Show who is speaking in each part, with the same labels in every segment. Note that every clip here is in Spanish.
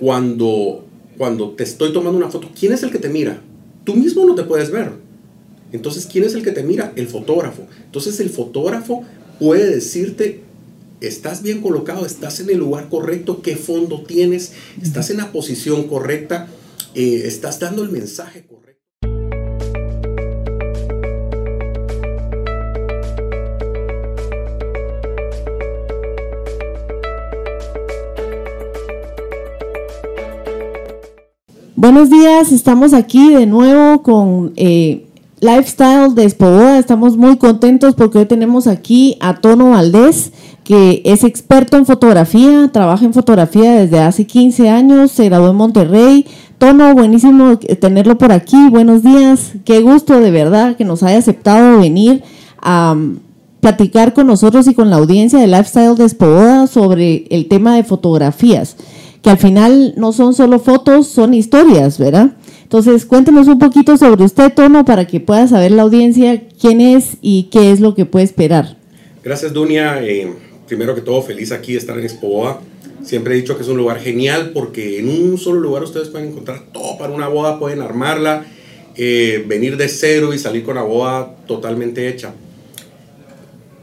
Speaker 1: cuando, cuando te estoy tomando una foto, ¿quién es el que te mira? Tú mismo no te puedes ver. Entonces, ¿quién es el que te mira? El fotógrafo. Entonces, el fotógrafo puede decirte, estás bien colocado, estás en el lugar correcto, qué fondo tienes, estás en la posición correcta, eh, estás dando el mensaje correcto.
Speaker 2: Buenos días, estamos aquí de nuevo con eh, Lifestyle de Espoboda. Estamos muy contentos porque hoy tenemos aquí a Tono Valdés, que es experto en fotografía, trabaja en fotografía desde hace 15 años, se graduó en Monterrey. Tono, buenísimo tenerlo por aquí. Buenos días, qué gusto de verdad que nos haya aceptado venir a um, platicar con nosotros y con la audiencia de Lifestyle de Espoboda sobre el tema de fotografías que al final no son solo fotos, son historias, ¿verdad? Entonces, cuéntenos un poquito sobre usted, Tono, para que pueda saber la audiencia quién es y qué es lo que puede esperar.
Speaker 1: Gracias, Dunia. Eh, primero que todo, feliz aquí de estar en Expo Siempre he dicho que es un lugar genial porque en un solo lugar ustedes pueden encontrar todo para una boda, pueden armarla, eh, venir de cero y salir con la boda totalmente hecha.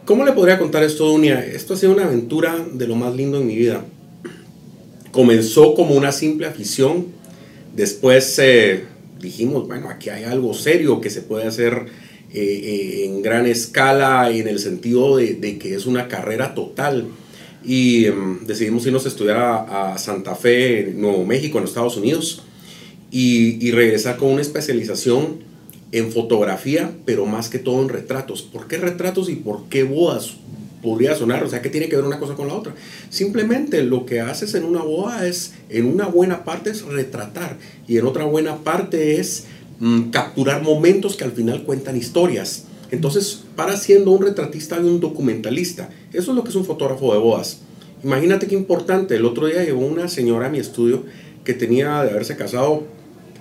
Speaker 1: ¿Cómo le podría contar esto, Dunia? Esto ha sido una aventura de lo más lindo en mi vida. Comenzó como una simple afición, después eh, dijimos, bueno, aquí hay algo serio que se puede hacer eh, eh, en gran escala en el sentido de, que es una carrera total. Y em, decidimos irnos a estudiar a, Santa Fe, Nuevo México, en Estados Unidos, y, y regresar con una especialización en fotografía, pero más que todo en retratos. ¿Por qué retratos y por qué bodas? Podría sonar, o sea, que tiene que ver una cosa con la otra. Simplemente lo que haces en una boda es, en una buena parte es retratar y en otra buena parte es mm, capturar momentos que al final cuentan historias. Entonces, para siendo un retratista y un documentalista, eso es lo que es un fotógrafo de bodas. Imagínate qué importante, el otro día llegó una señora a mi estudio que tenía de haberse casado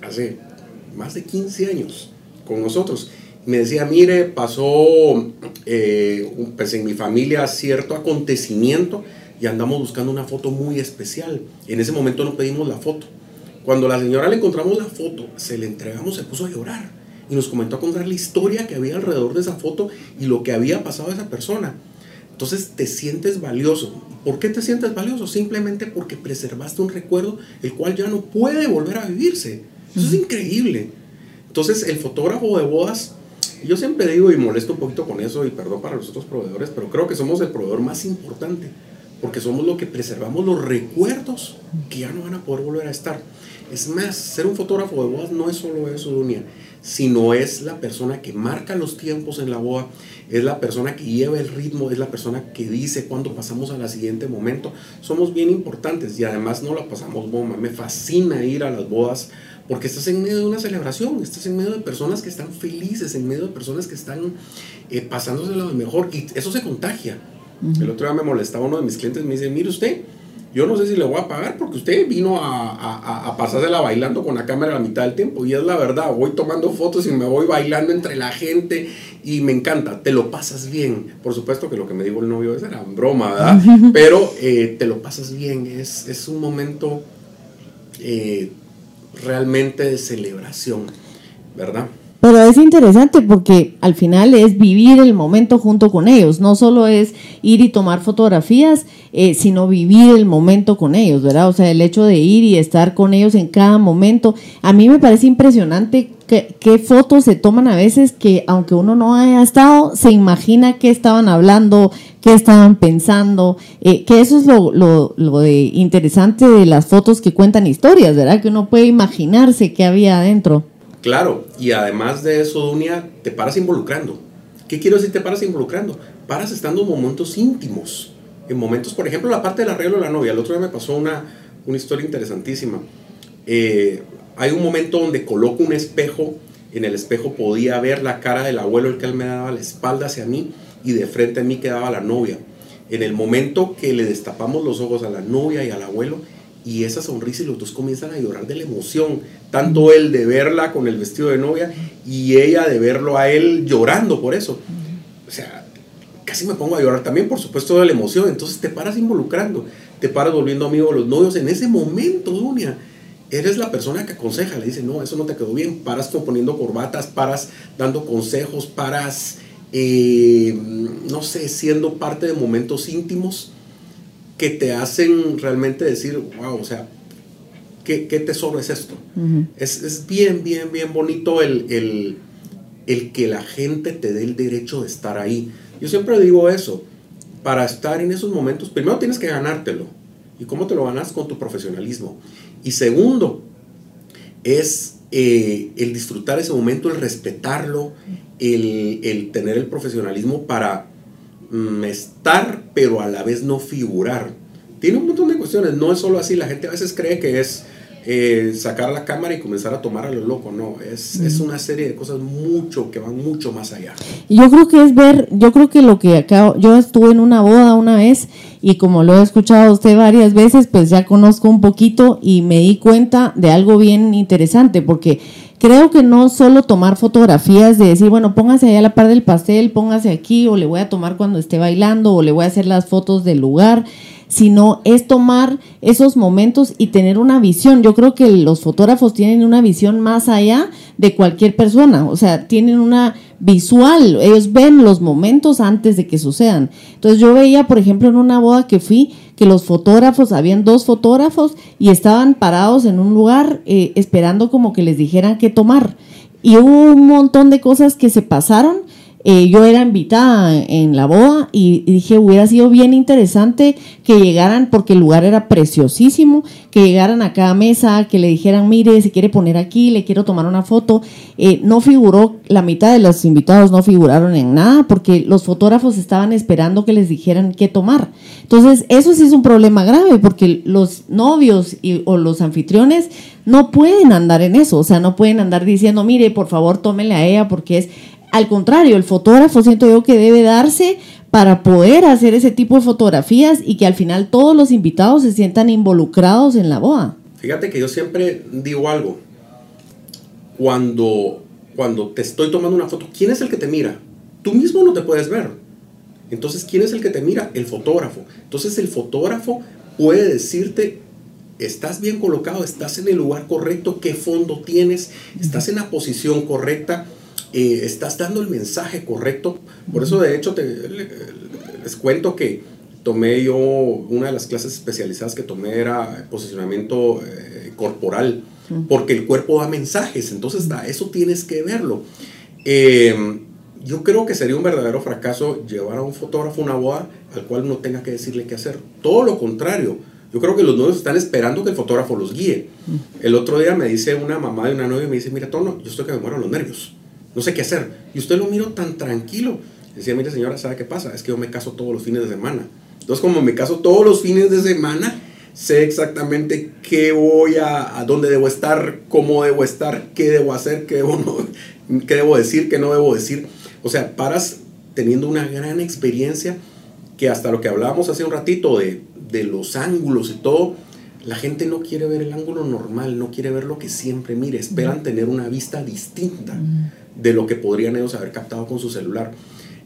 Speaker 1: hace más de 15 años con nosotros me decía, mire, pasó eh, pues en mi familia cierto acontecimiento y andamos buscando una foto muy especial. En ese momento no pedimos la foto. Cuando la señora le encontramos la foto, se le entregamos, se puso a llorar y nos comentó a contar la historia que había alrededor de esa foto y lo que había pasado a esa persona. Entonces te sientes valioso. ¿Por qué te sientes valioso? Simplemente porque preservaste un recuerdo el cual ya no puede volver a vivirse. Eso es increíble. Entonces el fotógrafo de bodas yo siempre digo y molesto un poquito con eso y perdón para los otros proveedores, pero creo que somos el proveedor más importante porque somos los que preservamos los recuerdos que ya no van a poder volver a estar. Es más, ser un fotógrafo de bodas no es solo eso, Dunia, sino es la persona que marca los tiempos en la boda, es la persona que lleva el ritmo, es la persona que dice cuándo pasamos al siguiente momento. Somos bien importantes y además no la pasamos bomba. Me fascina ir a las bodas porque estás en medio de una celebración, estás en medio de personas que están felices, en medio de personas que están eh, pasándose lo mejor y eso se contagia. El otro día me molestaba uno de mis clientes, me dice, mire usted, yo no sé si le voy a pagar porque usted vino a, a, a, pasársela bailando con la cámara a la mitad del tiempo. Y es la verdad, voy tomando fotos y me voy bailando entre la gente y me encanta, te lo pasas bien. Por supuesto que lo que me dijo el novio es era broma, ¿verdad? Pero eh, te lo pasas bien, es, es un momento eh, realmente de celebración, ¿verdad?
Speaker 2: Pero es interesante porque al final es vivir el momento junto con ellos, no solo es ir y tomar fotografías, eh, sino vivir el momento con ellos, ¿verdad? O sea, el hecho de ir y estar con ellos en cada momento. A mí me parece impresionante qué fotos se toman a veces que aunque uno no haya estado, se imagina qué estaban hablando, qué estaban pensando, eh, que eso es lo, lo, lo, de interesante de las fotos que cuentan historias, ¿verdad? Que uno puede imaginarse qué había adentro.
Speaker 1: Claro, y además de eso, Dunia, te paras involucrando. ¿Qué quiero decir te paras involucrando? Paras estando en momentos íntimos. En momentos, por ejemplo, la parte del arreglo de la novia. El otro día me pasó una, una historia interesantísima. Eh, hay un momento donde coloco un espejo. En el espejo podía ver la cara del abuelo, el que él me daba la espalda hacia mí y de frente a mí quedaba la novia. En el momento que le destapamos los ojos a la novia y al abuelo, y esa sonrisa y los dos comienzan a llorar de la emoción, tanto él de verla con el vestido de novia y ella de verlo a él llorando por eso. O sea, casi me pongo a llorar también, por supuesto, de la emoción, entonces te paras involucrando. te paras volviendo amigo de los novios. En ese momento, Dunia, eres la persona que aconseja, le dice, no, eso no te quedó bien, paras componiendo corbatas, paras dando consejos, paras, eh, no sé, siendo parte de momentos íntimos que te hacen realmente decir, wow, o sea, ¿qué, tesoro es esto? es, bien, bien, bien bonito el, el que la gente te dé el derecho de estar ahí. Yo siempre digo eso, para estar en esos momentos, primero tienes que ganártelo. ¿Y cómo te lo ganas? Con tu profesionalismo. Y segundo, es eh, el disfrutar ese momento, el respetarlo, el, tener el profesionalismo para mm, estar, pero a la vez no figurar. Tiene un montón de cuestiones, no es solo así, la gente a veces cree que es eh, sacar la cámara y comenzar a tomar a lo loco, no, es, es, una serie de cosas mucho, que van mucho más allá.
Speaker 2: Yo creo que es ver, yo creo que lo que acá, yo estuve en una boda una vez y como lo he escuchado a usted varias veces, pues ya conozco un poquito y me di cuenta de algo bien interesante, porque creo que no solo tomar fotografías de decir, bueno, póngase allá a la par del pastel, póngase aquí, o le voy a tomar cuando esté bailando, o le voy a hacer las fotos del lugar sino es tomar esos momentos y tener una visión. Yo creo que los fotógrafos tienen una visión más allá de cualquier persona, o sea, tienen una visual, ellos ven los momentos antes de que sucedan. Entonces yo veía, por ejemplo, en una boda que fui, que los fotógrafos, habían dos fotógrafos y estaban parados en un lugar eh, esperando como que les dijeran qué tomar. Y hubo un montón de cosas que se pasaron eh, yo era invitada en la boda y, dije, hubiera sido bien interesante que llegaran, porque el lugar era preciosísimo, que llegaran a cada mesa, que le dijeran, mire, se quiere poner aquí, le quiero tomar una foto. Eh, no figuró, la mitad de los invitados no figuraron en nada, porque los fotógrafos estaban esperando que les dijeran qué tomar. Entonces, eso sí es un problema grave, porque los novios y, o los anfitriones no pueden andar en eso, o sea, no pueden andar diciendo, mire, por favor, tómele a ella, porque es al contrario, el fotógrafo siento yo que debe darse para poder hacer ese tipo de fotografías y que al final todos los invitados se sientan involucrados en la boda.
Speaker 1: Fíjate que yo siempre digo algo. Cuando, cuando te estoy tomando una foto, ¿quién es el que te mira? Tú mismo no te puedes ver. Entonces, ¿quién es el que te mira? El fotógrafo. Entonces, el fotógrafo puede decirte, estás bien colocado, estás en el lugar correcto, qué fondo tienes, estás en la posición correcta eh, estás dando el mensaje correcto. Por eso, de hecho, te, les cuento que tomé yo, una de las clases especializadas que tomé era posicionamiento eh, corporal, porque el cuerpo da mensajes, entonces da, eso tienes que verlo. Em, yo creo que sería un verdadero fracaso llevar a un fotógrafo a una boda al cual no tenga que decirle qué hacer. Todo lo contrario. Yo creo que los novios están esperando que el fotógrafo los guíe. El otro día me dice una mamá de una novia, me dice, mira, Tono, yo estoy que me muero los nervios no sé qué hacer. Y usted lo miro tan tranquilo. Decía, mire señora, ¿sabe qué pasa? Es que yo me caso todos los fines de semana. Entonces, como me caso todos los fines de semana, sé exactamente qué voy a, a dónde debo estar, cómo debo estar, qué debo hacer, qué debo, no, qué debo decir, qué no debo decir. O sea, paras teniendo una gran experiencia que hasta lo que hablábamos hace un ratito de, de los ángulos y todo, la gente no quiere ver el ángulo normal, no quiere ver lo que siempre mire, esperan tener una vista distinta de lo que podrían ellos haber captado con su celular.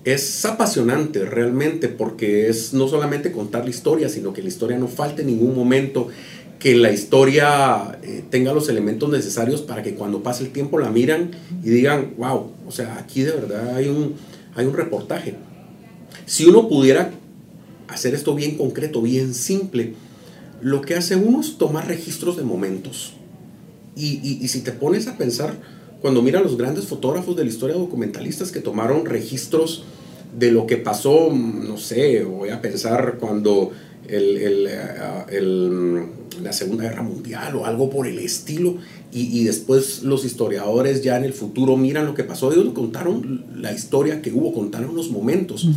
Speaker 1: Es apasionante realmente porque es no solamente contar la historia, sino que la historia no falte en ningún momento, que la historia eh, tenga los elementos necesarios para que cuando pase el tiempo la miran y digan, wow, o sea, aquí de verdad hay un, hay un reportaje. Si uno pudiera hacer esto bien concreto, bien simple, lo que hace uno es tomar registros de momentos. Y, y si te pones a pensar, cuando mira a los grandes fotógrafos de la historia documentalistas que tomaron registros de lo que pasó, no sé, voy a pensar cuando el, eh, la Segunda Guerra Mundial o algo por el estilo, y, después los historiadores ya en el futuro miran lo que pasó, ellos contaron la historia que hubo, contaron los momentos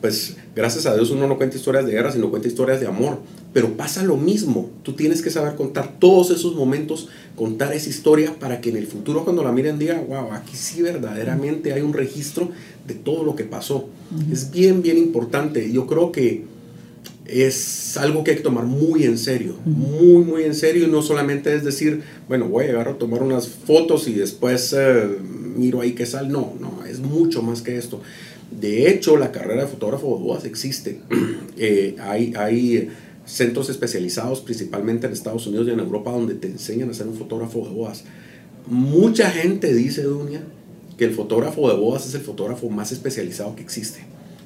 Speaker 1: pues gracias a Dios uno no cuenta historias de guerra, sino cuenta historias de amor. Pero pasa lo mismo, tú tienes que saber contar todos esos momentos, contar esa historia para que en el futuro cuando la miren digan, wow, aquí sí verdaderamente hay un registro de todo lo que pasó. Es bien, bien importante. Yo creo que es algo que hay que tomar muy en serio, muy, muy en serio y no solamente es decir, bueno, voy a llegar a tomar unas fotos y después eh, miro ahí qué sale. No, no, es mucho más que esto. De hecho, la carrera de fotógrafo de bodas existe. Eh, hay, hay centros especializados, principalmente en Estados Unidos y en Europa, donde te enseñan a ser un fotógrafo de bodas. Mucha gente dice, Dunia, que el fotógrafo de bodas es el fotógrafo más especializado que existe.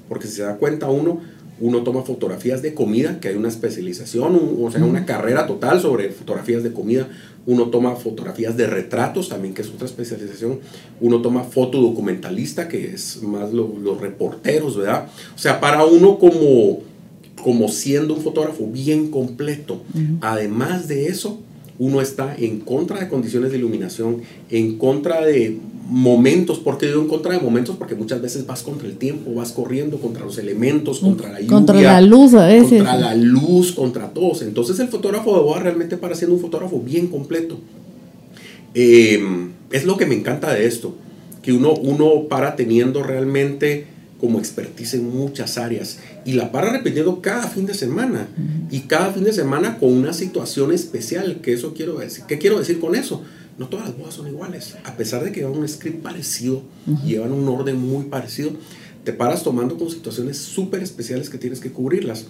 Speaker 1: Porque si se da cuenta uno, uno toma fotografías de comida, que hay una especialización, o sea, una carrera total sobre fotografías de comida. Uno toma fotografías de retratos también, que es otra especialización. Uno toma fotodocumentalista, que es más los reporteros, ¿verdad? O sea, para uno como, como siendo un fotógrafo bien completo. Además de eso, uno está en contra de condiciones de iluminación, en contra de momentos, porque digo en contra de momentos, porque muchas veces vas contra el tiempo, vas corriendo contra los elementos, contra la lluvia,
Speaker 2: contra la luz a veces,
Speaker 1: contra la luz, contra todos. Entonces el fotógrafo de boda realmente para siendo un fotógrafo bien completo. Em, es lo que me encanta de esto, que uno, uno para teniendo realmente como expertise en muchas áreas y la para repitiendo cada fin de semana y cada fin de semana con una situación especial, que eso quiero decir. ¿Qué quiero decir con eso? no todas las bodas son iguales. A pesar de que llevan un script parecido, llevan un orden muy parecido, te paras tomando con situaciones súper especiales que tienes que cubrirlas.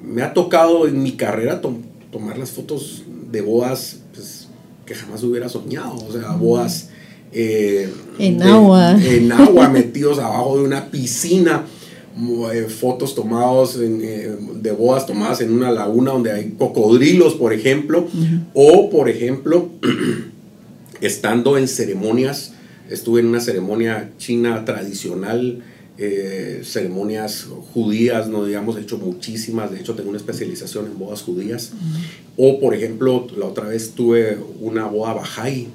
Speaker 1: Me ha tocado en mi carrera tomar las fotos de bodas pues, que jamás hubiera soñado. O sea, bodas...
Speaker 2: Eh, en agua.
Speaker 1: En agua, metidos abajo de una piscina. Eh, fotos tomados eh, de bodas tomadas en una laguna donde hay cocodrilos, por ejemplo. O, por ejemplo... estando en ceremonias, estuve en una ceremonia china tradicional, eh, ceremonias judías, no digamos, he hecho muchísimas, de hecho tengo una especialización en bodas judías. O, por ejemplo, la otra vez tuve una boda bajay,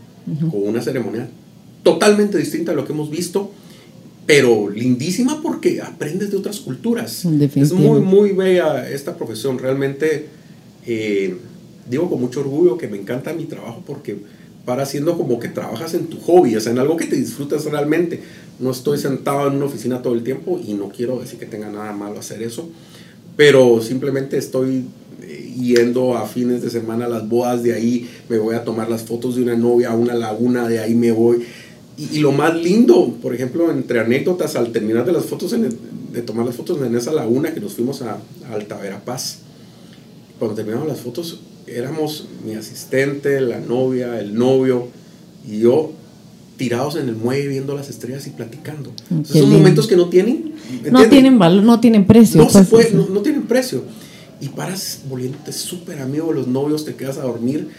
Speaker 1: con una ceremonia totalmente distinta a lo que hemos visto, pero lindísima porque aprendes de otras culturas. Es muy, muy bella esta profesión, realmente eh, digo con mucho orgullo que me encanta mi trabajo porque para haciendo como que trabajas en tu hobby, o sea, en algo que te disfrutas realmente. No estoy sentado en una oficina todo el tiempo y no quiero decir que tenga nada malo hacer eso, pero simplemente estoy eh, yendo a fines de semana a las bodas, de ahí me voy a tomar las fotos de una novia a una laguna, de ahí me voy. Y, lo más lindo, por ejemplo, entre anécdotas, al terminar de las fotos, de tomar las fotos en esa laguna que nos fuimos a, a Alta Verapaz, cuando terminamos las fotos, éramos mi asistente, la novia, el novio y yo tirados en el muelle viendo las estrellas y platicando. son momentos que no tienen
Speaker 2: no tienen valor, no tienen precio.
Speaker 1: No, se pues, puede, no, tienen precio. Y paras volviéndote súper amigo de los novios, te quedas a dormir.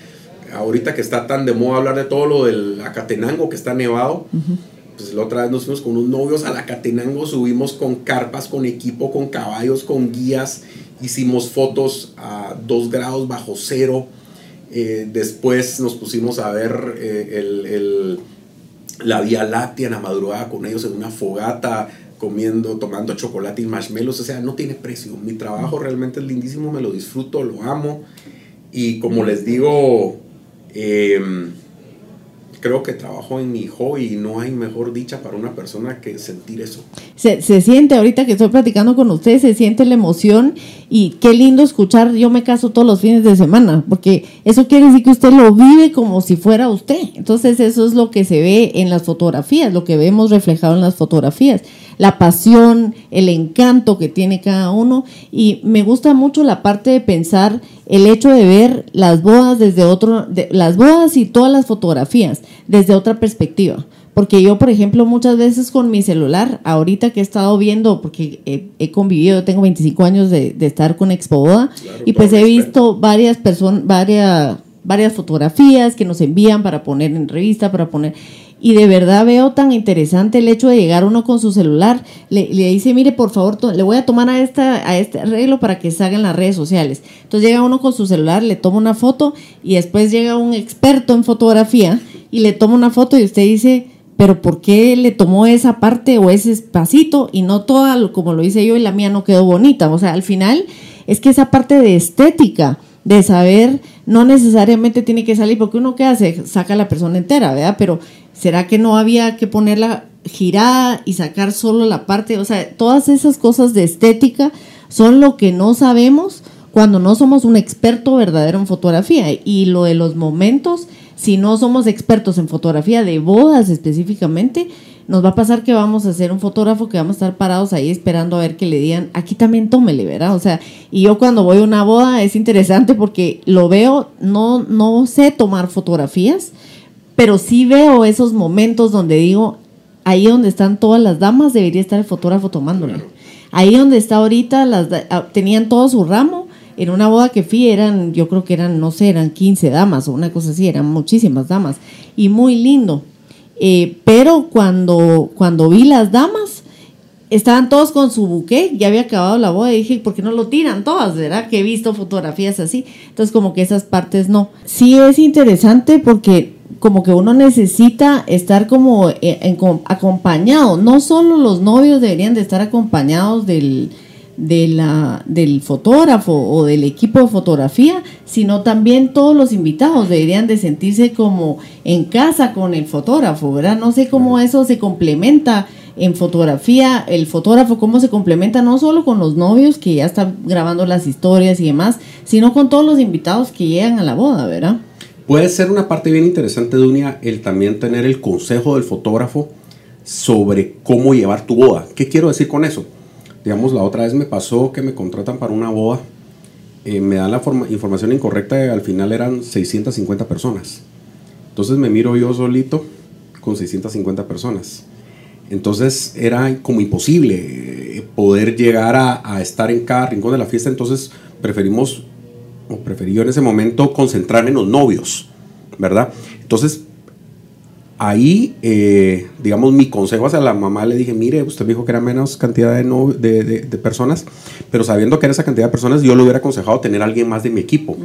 Speaker 1: Ahorita que está tan de moda hablar de todo lo del Acatenango que está nevado, pues la otra vez nos fuimos con unos novios al Acatenango, subimos con carpas, con equipo, con caballos, con guías hicimos fotos a 2 grados bajo cero. Eh, después nos pusimos a ver eh, el, la Vía Láctea en la madrugada con ellos en una fogata, comiendo, tomando chocolate y marshmallows. O sea, no tiene precio. Mi trabajo realmente es lindísimo, me lo disfruto, lo amo. Y como les digo, eh, creo que trabajo en mi hobby y no hay mejor dicha para una persona que sentir eso.
Speaker 2: Se, se, siente, ahorita que estoy platicando con ustedes, se siente la emoción y qué lindo escuchar, yo me caso todos los fines de semana, porque eso quiere decir que usted lo vive como si fuera usted. Entonces eso es lo que se ve en las fotografías, lo que vemos reflejado en las fotografías la pasión, el encanto que tiene cada uno. Y me gusta mucho la parte de pensar el hecho de ver las bodas desde otro, las bodas y todas las fotografías desde otra perspectiva. Porque yo, por ejemplo, muchas veces con mi celular, ahorita que he estado viendo, porque he, convivido, tengo 25 años de, estar con Expo Boda, y pues he visto varias personas, varias, varias fotografías que nos envían para poner en revista, para poner y de verdad veo tan interesante el hecho de llegar uno con su celular, le, dice, mire, por favor, le voy a tomar a, esta, a este arreglo para que salga en las redes sociales. Entonces llega uno con su celular, le toma una foto y después llega un experto en fotografía y le toma una foto y usted dice, pero ¿por qué le tomó esa parte o ese espacito y no toda como lo hice yo y la mía no quedó bonita? O sea, al final es que esa parte de estética, de saber, no necesariamente tiene que salir, porque uno que hace, saca a la persona entera, ¿verdad? Pero ¿Será que no había que ponerla girada y sacar solo la parte? O sea, todas esas cosas de estética son lo que no sabemos cuando no somos un experto verdadero en fotografía. Y lo de los momentos, si no somos expertos en fotografía de bodas específicamente, nos va a pasar que vamos a hacer un fotógrafo que vamos a estar parados ahí esperando a ver que le digan, aquí también tómele, ¿verdad? O sea, y yo cuando voy a una boda es interesante porque lo veo, no, no sé tomar fotografías, pero sí veo esos momentos donde digo, ahí donde están todas las damas debería estar el fotógrafo tomándole. Ahí donde está ahorita, las ah, tenían todo su ramo. En una boda que fui eran, yo creo que eran, no sé, eran 15 damas o una cosa así, eran muchísimas damas. Y muy lindo. Eh, pero cuando, cuando vi las damas, estaban todos con su buque, ya había acabado la boda y dije, ¿por qué no lo tiran todas? ¿Verdad? Que he visto fotografías así. Entonces, como que esas partes no. Sí es interesante porque como que uno necesita estar como eh, acompañado. No solo los novios deberían de estar acompañados del, de la, del fotógrafo o del equipo de fotografía, sino también todos los invitados deberían de sentirse como en casa con el fotógrafo, ¿verdad? No sé cómo eso se complementa en fotografía, el fotógrafo cómo se complementa no solo con los novios que ya están grabando las historias y demás, sino con todos los invitados que llegan a la boda, ¿verdad?
Speaker 1: Puede ser una parte bien interesante, Dunia, el también tener el consejo del fotógrafo sobre cómo llevar tu boda. ¿Qué quiero decir con eso? Digamos, la otra vez me pasó que me contratan para una boda, eh, me dan la información incorrecta y al final eran 650 personas. Entonces me miro yo solito con 650 personas. Entonces era como imposible eh, poder llegar a, a, estar en cada rincón de la fiesta. Entonces preferimos, o preferí yo en ese momento, concentrarme en los novios, ¿verdad? Entonces ahí, eh, digamos, mi consejo hacia la mamá le dije, mire, usted me dijo que era menos cantidad de, de, personas, pero sabiendo que era esa cantidad de personas, yo le hubiera aconsejado tener a alguien más de mi equipo.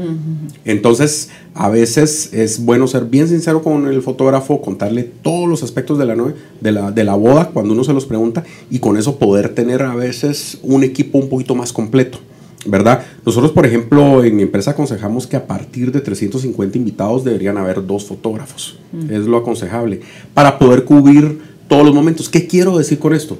Speaker 1: Entonces, a veces es bueno ser bien sincero con el fotógrafo, contarle todos los aspectos de la, de la, de la boda cuando uno se los pregunta y con eso poder tener a veces un equipo un poquito más completo. ¿Verdad? Nosotros, por ejemplo, en mi empresa aconsejamos que a partir de 350 invitados deberían haber dos fotógrafos. Es lo aconsejable. Para poder cubrir todos los momentos. ¿Qué quiero decir con esto?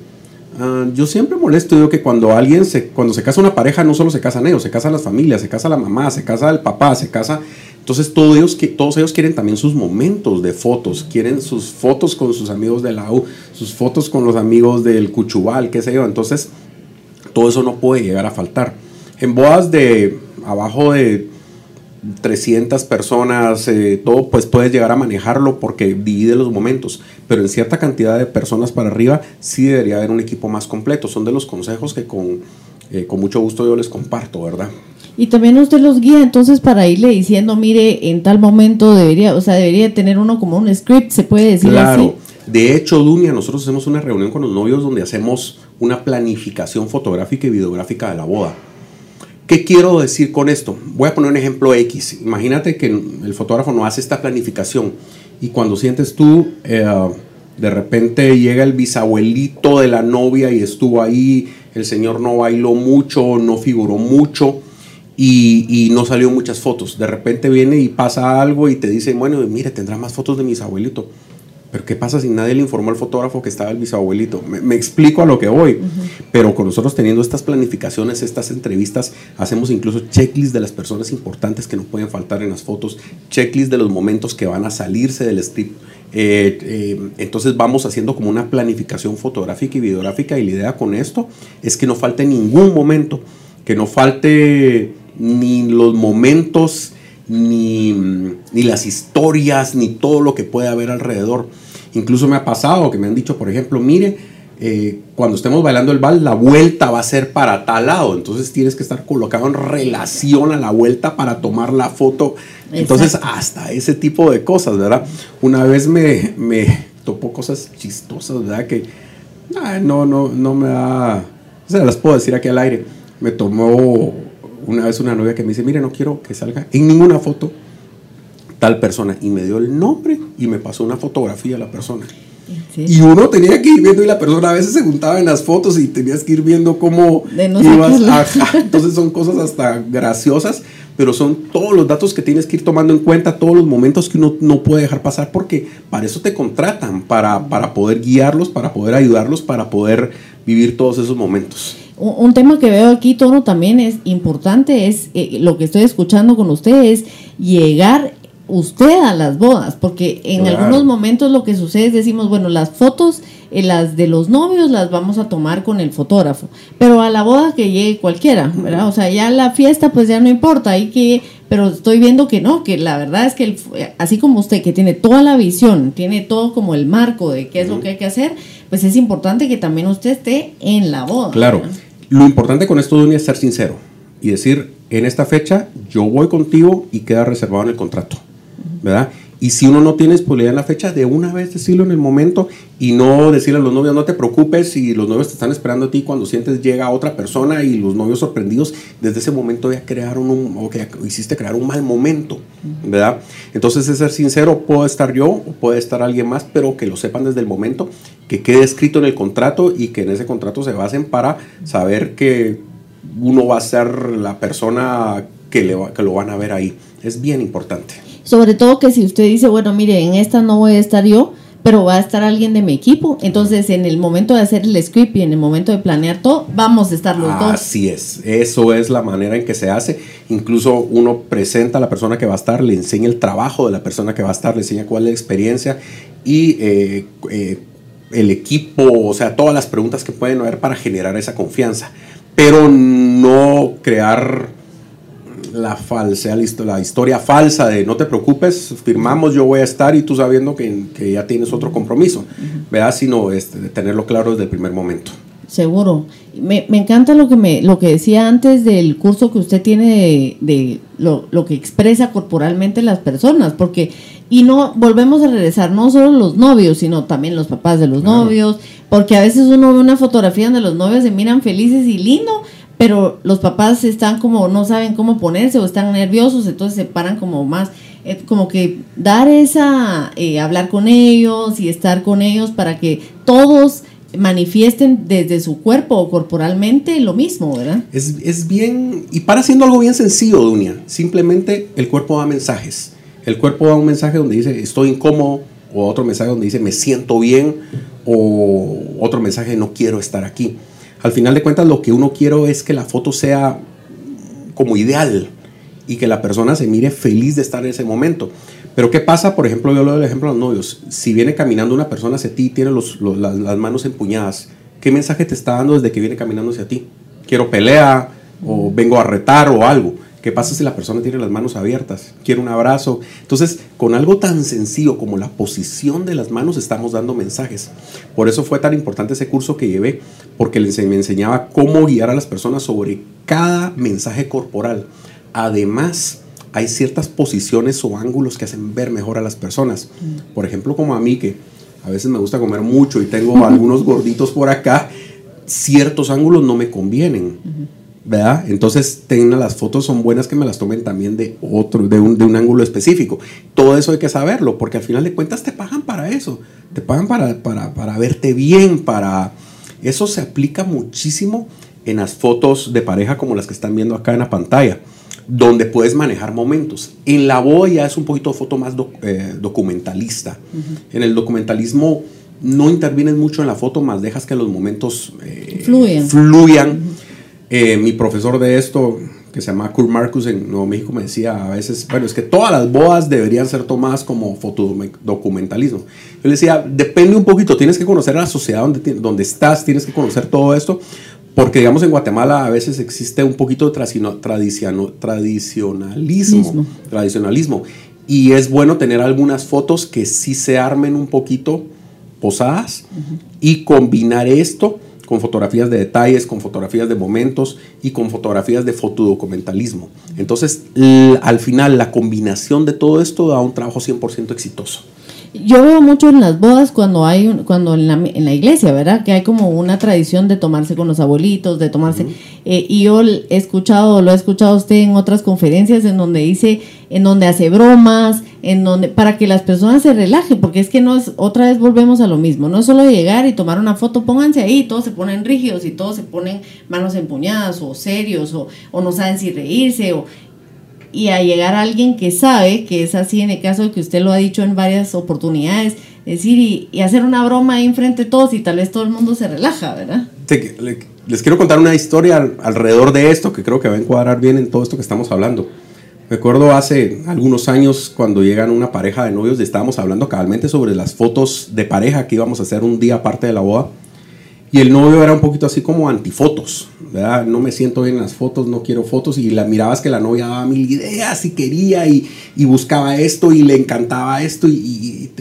Speaker 1: Ah, yo siempre molesto, digo que cuando alguien se, cuando se casa una pareja, no solo se casan ellos, se casan las familias, se casa la mamá, se casa el papá, se casa. Entonces todos ellos, todos ellos quieren también sus momentos de fotos, quieren sus fotos con sus amigos de la U, sus fotos con los amigos del Cuchubal, qué sé yo. Entonces todo eso no puede llegar a faltar. En bodas de abajo de 300 personas, eh, todo, pues puedes llegar a manejarlo porque divide los momentos, pero en cierta cantidad de personas para arriba sí debería haber un equipo más completo. Son de los consejos que con, eh, con mucho gusto yo les comparto, ¿verdad?
Speaker 2: Y también usted los guía entonces para irle diciendo, mire, en tal momento debería, o sea, debería tener uno como un script, se puede decir claro.
Speaker 1: De hecho, Dunia, nosotros hacemos una reunión con los novios donde hacemos una planificación fotográfica y videográfica de la boda. ¿Qué quiero decir con esto? Voy a poner un ejemplo X. Imagínate que el fotógrafo no hace esta planificación y cuando sientes tú, eh, de repente llega el bisabuelito de la novia y estuvo ahí, el señor no bailó mucho, no figuró mucho y, no salió muchas fotos. De repente viene y pasa algo y te dice, bueno, mire, tendrá más fotos de mi bisabuelito. Pero ¿qué pasa si nadie le informó al fotógrafo que estaba el bisabuelito? Me, explico a lo que voy. Pero con nosotros teniendo estas planificaciones, estas entrevistas, hacemos incluso checklist de las personas importantes que no pueden faltar en las fotos, checklist de los momentos que van a salirse del strip. Eh, eh, entonces vamos haciendo como una planificación fotográfica y videográfica y la idea con esto es que no falte ningún momento, que no falte ni los momentos ni, ni, las historias, ni todo lo que puede haber alrededor. Incluso me ha pasado que me han dicho, por ejemplo, mire, eh, cuando estemos bailando el bal, la vuelta va a ser para tal lado. Entonces tienes que estar colocado en relación a la vuelta para tomar la foto. Entonces, hasta ese tipo de cosas, ¿verdad? Una vez me, me topó cosas chistosas, ¿verdad? Que no, no, no me da. Se las puedo decir aquí al aire. Me tomó una vez una novia que me dice: Mire, no quiero que salga en ninguna foto tal persona y me dio el nombre y me pasó una fotografía de la persona. Y uno tenía que ir viendo y la persona a veces se juntaba en las fotos y tenías que ir viendo cómo ibas. Entonces son cosas hasta graciosas, pero son todos los datos que tienes que ir tomando en cuenta, todos los momentos que uno no puede dejar pasar porque para eso te contratan, para, para poder guiarlos, para poder ayudarlos, para poder vivir todos esos momentos.
Speaker 2: Un, tema que veo aquí, Tono, también es importante, es eh, lo que estoy escuchando con ustedes, llegar usted a las bodas, porque en algunos momentos lo que sucede es decimos, bueno, las fotos eh, las de los novios las vamos a tomar con el fotógrafo, pero a la boda que llegue cualquiera, ¿verdad? O sea, ya la fiesta pues ya no importa, hay que, pero estoy viendo que no, que la verdad es que así como usted que tiene toda la visión, tiene todo como el marco de qué es lo que hay que hacer, pues es importante que también usted esté en la boda.
Speaker 1: Claro, lo importante con esto, Dunia, es ser sincero y decir, en esta fecha yo voy contigo y queda reservado en el contrato, ¿verdad? Y si uno no tiene disponibilidad en la fecha, de una vez decirlo en el momento y no decirle a los novios, no te preocupes si los novios te están esperando a ti cuando sientes llega otra persona y los novios sorprendidos, desde ese momento ya crearon un, o que hiciste crear un mal momento, ¿verdad? Entonces es ser sincero, puede estar yo o puede estar alguien más, pero que lo sepan desde el momento, que quede escrito en el contrato y que en ese contrato se basen para saber que uno va a ser la persona que, le que lo van a ver ahí. Es bien importante.
Speaker 2: Sobre todo que si usted dice, bueno, mire, en esta no voy a estar yo, pero va a estar alguien de mi equipo. Entonces, en el momento de hacer el script y en el momento de planear todo, vamos a estar los dos.
Speaker 1: Así es, eso es la manera en que se hace. Incluso uno presenta a la persona que va a estar, le enseña el trabajo de la persona que va a estar, le enseña cuál es la experiencia y eh, eh, el equipo, o sea, todas las preguntas que pueden haber para generar esa confianza. Pero no crear la falsa, la historia falsa de no te preocupes, firmamos, yo voy a estar y tú sabiendo que, que ya tienes otro compromiso, ¿verdad? Sino este, tenerlo claro desde el primer momento.
Speaker 2: Seguro. Me, me, encanta lo que, me, lo que decía antes del curso que usted tiene de, lo, lo, que expresa corporalmente las personas, porque, y no, volvemos a regresar, no solo los novios, sino también los papás de los novios, porque a veces uno ve una fotografía donde los novios se miran felices y lindo, pero los papás están como no saben cómo ponerse o están nerviosos, entonces se paran como más, eh, como que dar esa, eh, hablar con ellos y estar con ellos para que todos manifiesten desde su cuerpo o corporalmente lo mismo, ¿verdad?
Speaker 1: Es, es bien, y para siendo algo bien sencillo, Dunia, simplemente el cuerpo da mensajes. El cuerpo da un mensaje donde dice estoy incómodo, o otro mensaje donde dice me siento bien, o otro mensaje no quiero estar aquí. Al final de cuentas, lo que uno quiere es que la foto sea como ideal y que la persona se mire feliz de estar en ese momento. Pero ¿qué pasa? Por ejemplo, yo lo doy ejemplo a los novios. Si viene caminando una persona hacia ti y tiene las, las, manos empuñadas, ¿qué mensaje te está dando desde que viene caminando hacia ti? Quiero pelea o vengo a retar o algo. ¿Qué pasa si la persona tiene las manos abiertas? Quiere un abrazo. Entonces, con algo tan sencillo como la posición de las manos estamos dando mensajes. Por eso fue tan importante ese curso que llevé, porque me enseñaba cómo guiar a las personas sobre cada mensaje corporal. Además, hay ciertas posiciones o ángulos que hacen ver mejor a las personas. Por ejemplo, como a mí, que a veces me gusta comer mucho y tengo algunos gorditos por acá, ciertos ángulos no me convienen. ¿Verdad? Entonces, tengan las fotos son buenas que me las tomen también de otro, de un, de un, ángulo específico. Todo eso hay que saberlo, porque al final de cuentas te pagan para eso, te pagan para, para, para verte bien, para... Eso se aplica muchísimo en las fotos de pareja como las que están viendo acá en la pantalla, donde puedes manejar momentos. En la boda ya es un poquito de foto más eh, documentalista. En el documentalismo no intervienes mucho en la foto, más dejas que los momentos eh, fluyan eh, mi profesor de esto, que se llama Kurt Marcus en Nuevo México, me decía a veces, bueno, es que todas las bodas deberían ser tomadas como fotodocumentalismo. Yo le decía, depende un poquito, tienes que conocer a la sociedad donde, donde estás, tienes que conocer todo esto, porque digamos en Guatemala a veces existe un poquito de tradicionalismo, tradicionalismo, y es bueno tener algunas fotos que sí se armen un poquito posadas y combinar esto con fotografías de detalles, con fotografías de momentos y con fotografías de fotodocumentalismo. Entonces, al final, la combinación de todo esto da un trabajo 100% exitoso.
Speaker 2: Yo veo mucho en las bodas cuando hay, cuando en la, en la, iglesia, ¿verdad? Que hay como una tradición de tomarse con los abuelitos, de tomarse. Eh, y yo he escuchado, lo he escuchado usted en otras conferencias en donde dice, en donde hace bromas, en donde, para que las personas se relajen, porque es que no es, otra vez volvemos a lo mismo, no es solo llegar y tomar una foto, pónganse ahí, todos se ponen rígidos y todos se ponen manos empuñadas o serios o, o no saben si reírse o y a llegar a alguien que sabe que es así en el caso de que usted lo ha dicho en varias oportunidades, decir y, hacer una broma ahí enfrente de todos y tal vez todo el mundo se relaja, ¿verdad?
Speaker 1: les quiero contar una historia alrededor de esto que creo que va a encuadrar bien en todo esto que estamos hablando. Recuerdo hace algunos años cuando llegan una pareja de novios, estábamos hablando cabalmente sobre las fotos de pareja que íbamos a hacer un día aparte de la boda. Y el novio era un poquito así como antifotos, ¿verdad? No me siento bien en las fotos, no quiero fotos. Y la mirabas que la novia daba mil ideas y quería y, buscaba esto y le encantaba esto. Y,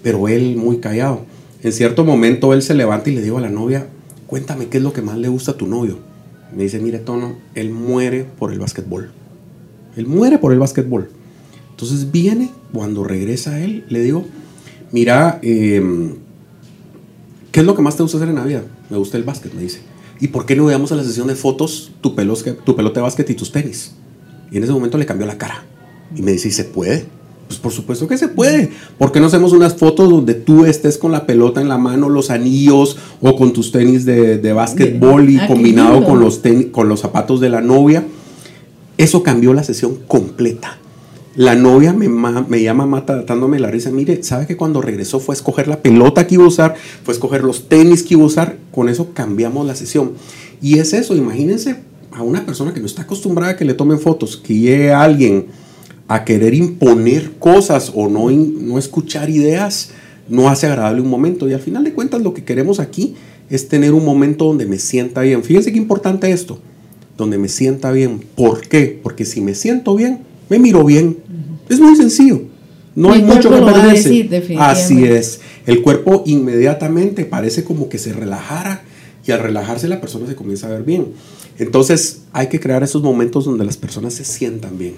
Speaker 1: pero él muy callado. En cierto momento él se levanta y le digo a la novia, cuéntame qué es lo que más le gusta a tu novio. Me dice, mire Tono, él muere por el básquetbol. Él muere por el básquetbol. Entonces viene, cuando regresa él, le digo, mira, em, ¿qué es lo que más te gusta hacer en la vida? Me gusta el básquet, me dice. ¿Y por qué no veamos a la sesión de fotos tu, tu pelota de básquet y tus tenis? Y en ese momento le cambió la cara. Y me dice, ¿y se puede? Pues por supuesto que se puede. ¿Por qué no hacemos unas fotos donde tú estés con la pelota en la mano, los anillos o con tus tenis de, de básquetbol y ah, combinado con los, con los zapatos de la novia? Eso cambió la sesión completa. La novia me, llama matándome la risa. Mire, ¿sabe que cuando regresó fue a escoger la pelota que iba a usar? Fue a escoger los tenis que iba a usar. Con eso cambiamos la sesión. Y es eso, imagínense a una persona que no está acostumbrada a que le tomen fotos, que llegue alguien a querer imponer cosas o no, no escuchar ideas, no hace agradable un momento. Y al final de cuentas lo que queremos aquí es tener un momento donde me sienta bien. Fíjense qué importante esto donde me sienta bien. ¿Por qué? Porque si me siento bien, me miro bien. Es muy sencillo. No hay mucho que perderse. Así es. El cuerpo inmediatamente parece como que se relajara y al relajarse la persona se comienza a ver bien. Entonces hay que crear esos momentos donde las personas se sientan bien.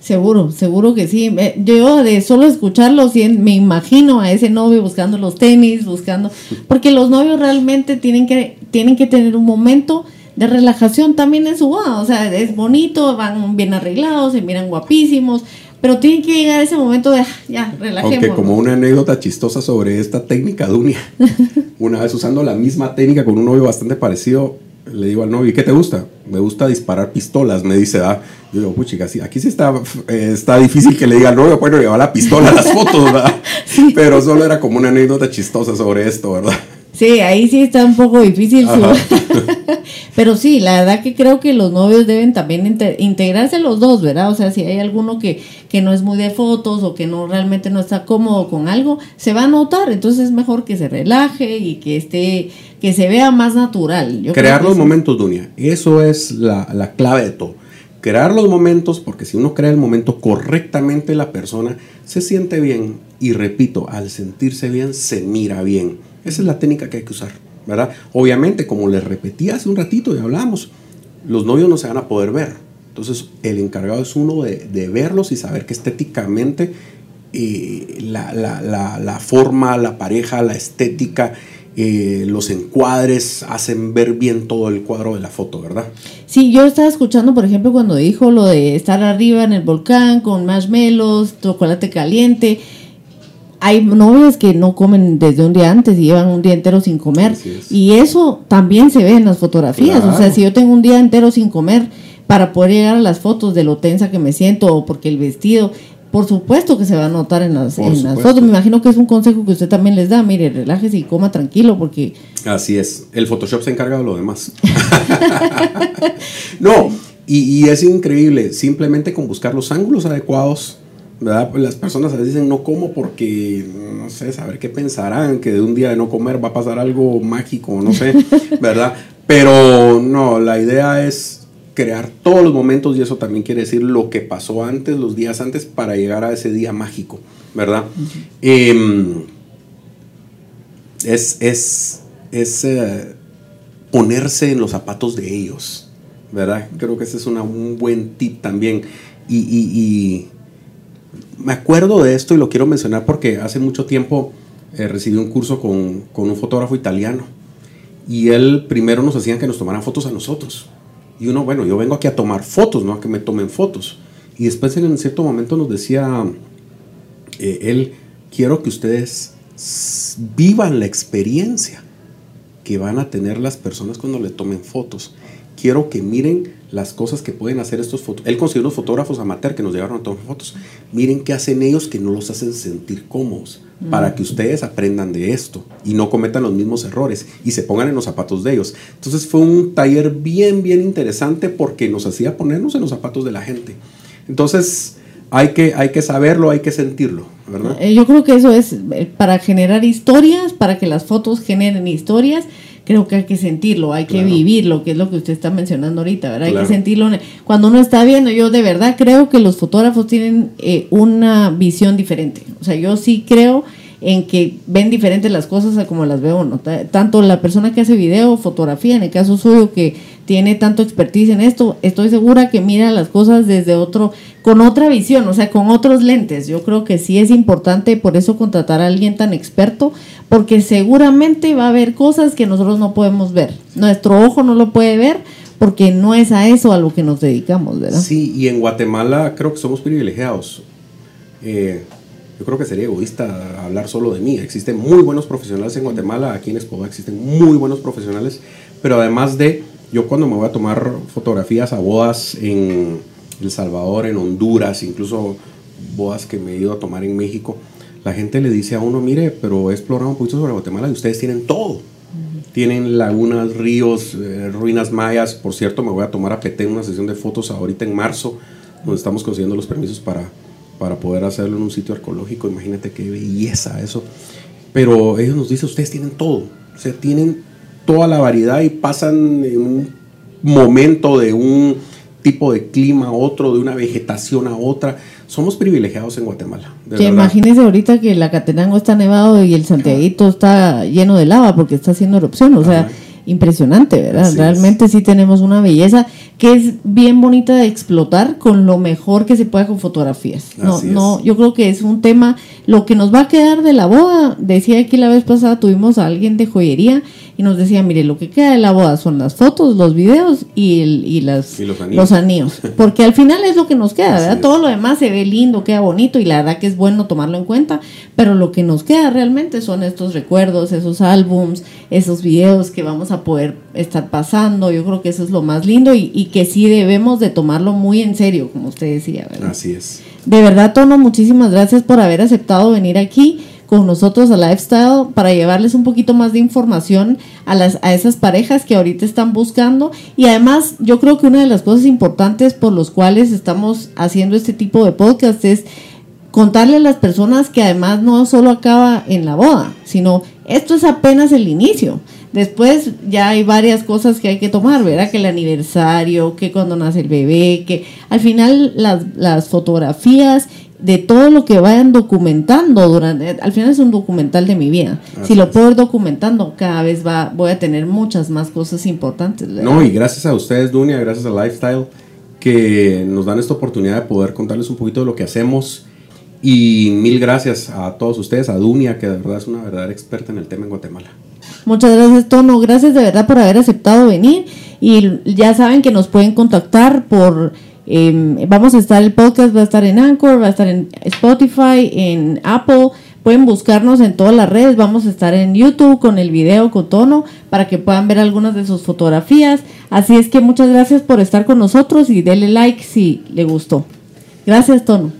Speaker 2: Seguro, seguro que sí. Yo de solo escucharlo me imagino a ese novio buscando los tenis, buscando, porque los novios realmente tienen que, tienen que tener un momento de relajación también en su boda. O sea, es bonito, van bien arreglados, se miran guapísimos, pero tiene que llegar ese momento de, ah, ya, relajemos.
Speaker 1: Aunque como una anécdota chistosa sobre esta técnica Dunia, una vez usando la misma técnica con un novio bastante parecido, le digo al novio, ¿y qué te gusta? Me gusta disparar pistolas, me dice, ah, yo digo, puchica, sí, aquí sí está, eh, está difícil que le diga al novio, bueno, lleva la pistola a las fotos, ¿verdad? Pero solo era como una anécdota chistosa sobre esto, ¿verdad?
Speaker 2: Sí, ahí sí está un poco difícil. Pero sí, la verdad que creo que los novios deben también integrarse los dos, ¿verdad? O sea, si hay alguno que, que no es muy de fotos o que no realmente no está cómodo con algo, se va a notar. Entonces es mejor que se relaje y que esté, que se vea más natural.
Speaker 1: Crear los momentos, Dunia. Eso es la, la clave de todo crear los momentos, porque si uno crea el momento correctamente, la persona se siente bien y repito, al sentirse bien, se mira bien. Esa es la técnica que hay que usar, ¿verdad? Obviamente, como les repetí hace un ratito y hablamos, los novios no se van a poder ver. Entonces, el encargado es uno de, verlos y saber que estéticamente eh, la, forma, la pareja, la estética, eh, los encuadres hacen ver bien todo el cuadro de la foto, ¿verdad?
Speaker 2: Sí, yo estaba escuchando, por ejemplo, cuando dijo lo de estar arriba en el volcán con marshmallows, chocolate caliente hay novias que no comen desde un día antes y llevan un día entero sin comer. Y eso también se ve en las fotografías. O sea, si yo tengo un día entero sin comer para poder llegar a las fotos de lo tensa que me siento o porque el vestido, por supuesto que se va a notar en las, en las fotos. Me imagino que es un consejo que usted también les da. Mire, relájese y coma tranquilo porque...
Speaker 1: Así es. El Photoshop se encarga de lo demás. no, y, y es increíble. Simplemente con buscar los ángulos adecuados ¿verdad? Pues las personas a veces dicen no como porque, no sé, saber qué pensarán, que de un día de no comer va a pasar algo mágico, no sé, ¿verdad? Pero no, la idea es crear todos los momentos y eso también quiere decir lo que pasó antes, los días antes, para llegar a ese día mágico, ¿verdad? Em, es es, es eh, ponerse en los zapatos de ellos, ¿verdad? Creo que ese es un buen tip también. y me acuerdo de esto y lo quiero mencionar porque hace mucho tiempo eh, recibí un curso con, un fotógrafo italiano y él primero nos hacían que nos tomaran fotos a nosotros. Y uno, bueno, yo vengo aquí a tomar fotos, no a que me tomen fotos. Y después en cierto momento nos decía eh, él, quiero que ustedes vivan la experiencia que van a tener las personas cuando le tomen fotos. Quiero que miren las cosas que pueden hacer estos fotos. Él consiguió unos fotógrafos amateur que nos llevaron a tomar fotos. Miren qué hacen ellos que no los hacen sentir cómodos para que ustedes aprendan de esto y no cometan los mismos errores y se pongan en los zapatos de ellos. Entonces fue un taller bien, bien interesante porque nos hacía ponernos en los zapatos de la gente. Entonces, hay que, hay que saberlo, hay que sentirlo, ¿verdad?
Speaker 2: Eh, yo creo que eso es eh, para generar historias, para que las fotos generen historias. Creo que hay que sentirlo, hay que vivirlo, que es lo que usted está mencionando ahorita, ¿verdad? Hay que sentirlo. Cuando uno está viendo, yo de verdad creo que los fotógrafos tienen eh, una visión diferente. O sea, yo sí creo en que ven diferentes las cosas a como las veo uno. Tanto la persona que hace video, fotografía, en el caso suyo que tiene tanto expertise en esto, estoy segura que mira las cosas desde otro, con otra visión, o sea, con otros lentes. Yo creo que sí es importante por eso contratar a alguien tan experto, porque seguramente va a haber cosas que nosotros no podemos ver. Nuestro ojo no lo puede ver porque no es a eso a lo que nos dedicamos, ¿verdad?
Speaker 1: Sí, y en Guatemala creo que somos privilegiados. Eh, yo creo que sería egoísta hablar solo de mí. Existen muy buenos profesionales en Guatemala, aquí en Espoba existen muy buenos profesionales, pero además de, yo cuando me voy a tomar fotografías a bodas en El Salvador, en Honduras, incluso bodas que me he ido a tomar en México, la gente le dice a uno, mire, pero he explorado un poquito sobre Guatemala y ustedes tienen todo. Tienen lagunas, ríos, eh, ruinas mayas. Por cierto, me voy a tomar a PT una sesión de fotos ahorita en marzo, donde estamos consiguiendo los permisos para para poder hacerlo en un sitio arqueológico. Imagínate qué belleza eso. Pero ellos nos dicen, ustedes tienen todo. O sea, tienen toda la variedad y pasan en un momento de un tipo de clima a otro, de una vegetación a otra. Somos privilegiados en Guatemala.
Speaker 2: Que imagínese ahorita que la Catenango está nevado y el Santiaguito está lleno de lava porque está haciendo erupción. O sea, impresionante, ¿verdad? Realmente sí tenemos una belleza que es bien bonita de explotar con lo mejor que se pueda con fotografías. No, no, yo creo que es un tema, lo que nos va a quedar de la boda, decía aquí la vez pasada, tuvimos a alguien de joyería y nos decía, mire, lo que queda de la boda son las fotos, los videos y, el, y, las, los, anillos. Porque al final es lo que nos queda, ¿verdad? Todo lo demás se ve lindo, queda bonito y la verdad que es bueno tomarlo en cuenta, pero lo que nos queda realmente son estos recuerdos, esos álbums, esos videos que vamos a poder estar pasando. Yo creo que eso es lo más lindo y, y que sí debemos de tomarlo muy en serio, como usted decía, ¿verdad?
Speaker 1: Así es.
Speaker 2: De verdad, Tono, muchísimas gracias por haber aceptado venir aquí con nosotros a Lifestyle para llevarles un poquito más de información a, las, a esas parejas que ahorita están buscando. Y además, yo creo que una de las cosas importantes por los cuales estamos haciendo este tipo de podcast es contarle a las personas que además no solo acaba en la boda, sino esto es apenas el inicio. Después ya hay varias cosas que hay que tomar, ¿verdad? Que el aniversario, que cuando nace el bebé, que al final las, las fotografías de todo lo que vayan documentando durante al final es un documental de mi vida. Si lo puedo ir documentando cada vez va voy a tener muchas más cosas importantes
Speaker 1: no y gracias a ustedes Dunia gracias a Lifestyle que nos dan esta oportunidad de poder contarles un poquito de lo que hacemos. Y mil gracias a todos ustedes a Dunia que de verdad es una verdadera experta en el tema en Guatemala.
Speaker 2: Muchas gracias Tono. Gracias de verdad por haber aceptado venir. Y ya saben que nos pueden contactar por Em, vamos a estar, el podcast va a estar en Anchor, va a estar en Spotify, en Apple. Pueden buscarnos en todas las redes. Vamos a estar en YouTube con el video con tono para que puedan ver algunas de sus fotografías. Así es que muchas gracias por estar con nosotros y denle like si le gustó. Gracias, Tono.